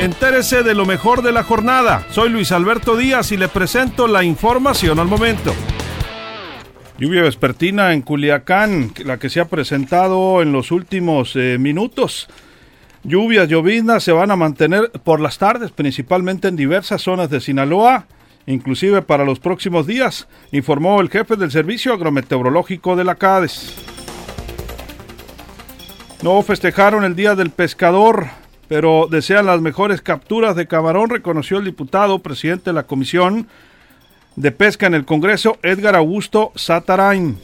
Entérese de lo mejor de la jornada. Soy Luis Alberto Díaz y le presento la información al momento. Lluvia vespertina en Culiacán, la que se ha presentado en los últimos eh, minutos. Lluvias, lloviznas se van a mantener por las tardes, principalmente en diversas zonas de Sinaloa, inclusive para los próximos días, informó el jefe del Servicio Agrometeorológico de la CADES. No festejaron el Día del Pescador, pero desean las mejores capturas de camarón, reconoció el diputado, presidente de la Comisión de Pesca en el Congreso, Edgar Augusto Satarain.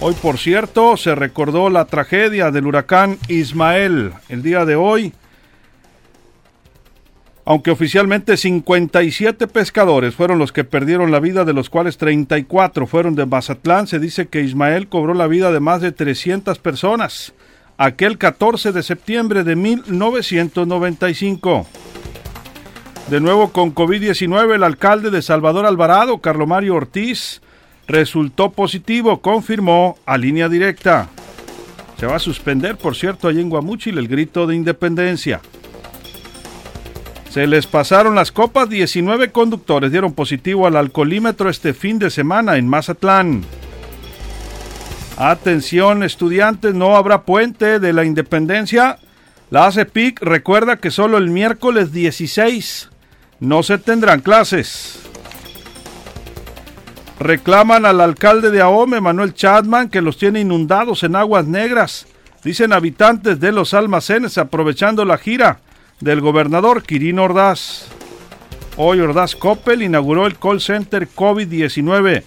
Hoy, por cierto, se recordó la tragedia del huracán Ismael. El día de hoy, aunque oficialmente 57 pescadores fueron los que perdieron la vida, de los cuales 34 fueron de Mazatlán, se dice que Ismael cobró la vida de más de 300 personas aquel 14 de septiembre de 1995. De nuevo con COVID-19, el alcalde de Salvador Alvarado, Carlomario Ortiz, resultó positivo, confirmó a línea directa. Se va a suspender, por cierto, allí en Guamúchil el grito de independencia. Se les pasaron las copas, 19 conductores dieron positivo al alcoholímetro este fin de semana en Mazatlán. Atención estudiantes, no habrá puente de la independencia. La ACEPIC recuerda que solo el miércoles 16 no se tendrán clases. Reclaman al alcalde de Ahome, Manuel Chadman, que los tiene inundados en aguas negras. Dicen habitantes de los almacenes aprovechando la gira del gobernador Quirino Ordaz. Hoy Ordaz Coppel inauguró el call center COVID-19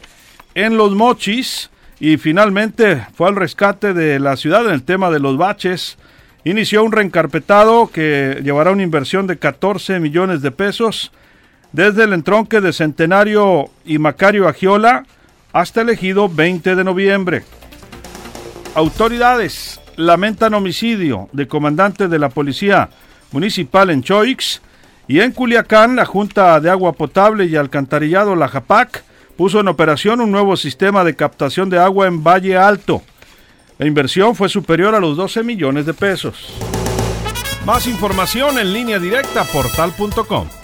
en Los Mochis y finalmente fue al rescate de la ciudad en el tema de los baches. Inició un reencarpetado que llevará una inversión de 14 millones de pesos desde el entronque de Centenario y Macario Agiola hasta el ejido 20 de noviembre. Autoridades lamentan homicidio de comandante de la Policía Municipal en Choix y en Culiacán la Junta de Agua Potable y Alcantarillado La Japac puso en operación un nuevo sistema de captación de agua en Valle Alto. La inversión fue superior a los 12 millones de pesos. Más información en línea directa portal.com.